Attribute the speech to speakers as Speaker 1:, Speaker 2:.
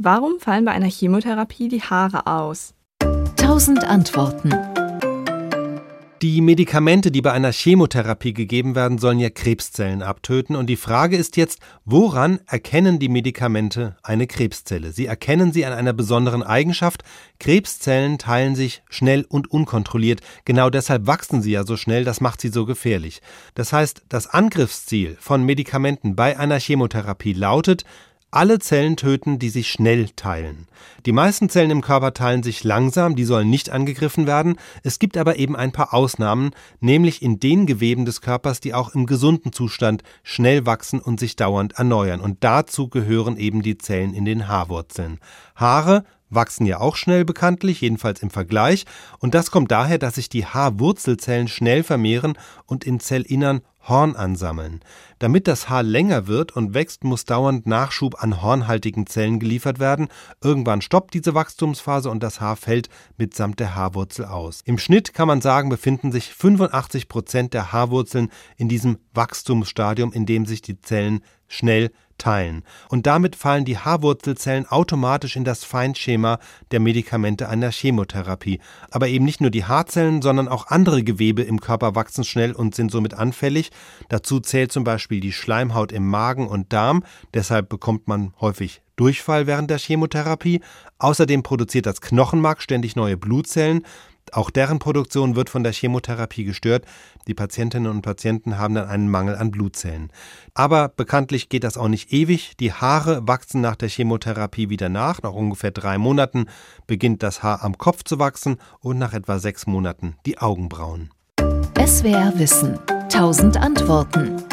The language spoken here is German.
Speaker 1: Warum fallen bei einer Chemotherapie die Haare aus?
Speaker 2: 1000 Antworten.
Speaker 3: Die Medikamente, die bei einer Chemotherapie gegeben werden, sollen ja Krebszellen abtöten. Und die Frage ist jetzt, woran erkennen die Medikamente eine Krebszelle? Sie erkennen sie an einer besonderen Eigenschaft. Krebszellen teilen sich schnell und unkontrolliert. Genau deshalb wachsen sie ja so schnell, das macht sie so gefährlich. Das heißt, das Angriffsziel von Medikamenten bei einer Chemotherapie lautet, alle Zellen töten, die sich schnell teilen. Die meisten Zellen im Körper teilen sich langsam, die sollen nicht angegriffen werden. Es gibt aber eben ein paar Ausnahmen, nämlich in den Geweben des Körpers, die auch im gesunden Zustand schnell wachsen und sich dauernd erneuern. Und dazu gehören eben die Zellen in den Haarwurzeln. Haare wachsen ja auch schnell bekanntlich, jedenfalls im Vergleich, und das kommt daher, dass sich die Haarwurzelzellen schnell vermehren und im Zellinnern Horn ansammeln. Damit das Haar länger wird und wächst, muss dauernd Nachschub an hornhaltigen Zellen geliefert werden. Irgendwann stoppt diese Wachstumsphase und das Haar fällt mitsamt der Haarwurzel aus. Im Schnitt kann man sagen, befinden sich 85 Prozent der Haarwurzeln in diesem Wachstumsstadium, in dem sich die Zellen schnell teilen. Und damit fallen die Haarwurzelzellen automatisch in das Feindschema der Medikamente einer Chemotherapie. Aber eben nicht nur die Haarzellen, sondern auch andere Gewebe im Körper wachsen schnell und sind somit anfällig. Dazu zählt zum Beispiel die Schleimhaut im Magen und Darm. Deshalb bekommt man häufig Durchfall während der Chemotherapie. Außerdem produziert das Knochenmark ständig neue Blutzellen. Auch deren Produktion wird von der Chemotherapie gestört. Die Patientinnen und Patienten haben dann einen Mangel an Blutzellen. Aber bekanntlich geht das auch nicht ewig. Die Haare wachsen nach der Chemotherapie wieder nach. Nach ungefähr drei Monaten beginnt das Haar am Kopf zu wachsen und nach etwa sechs Monaten die Augenbrauen.
Speaker 2: SWR Wissen. Tausend Antworten.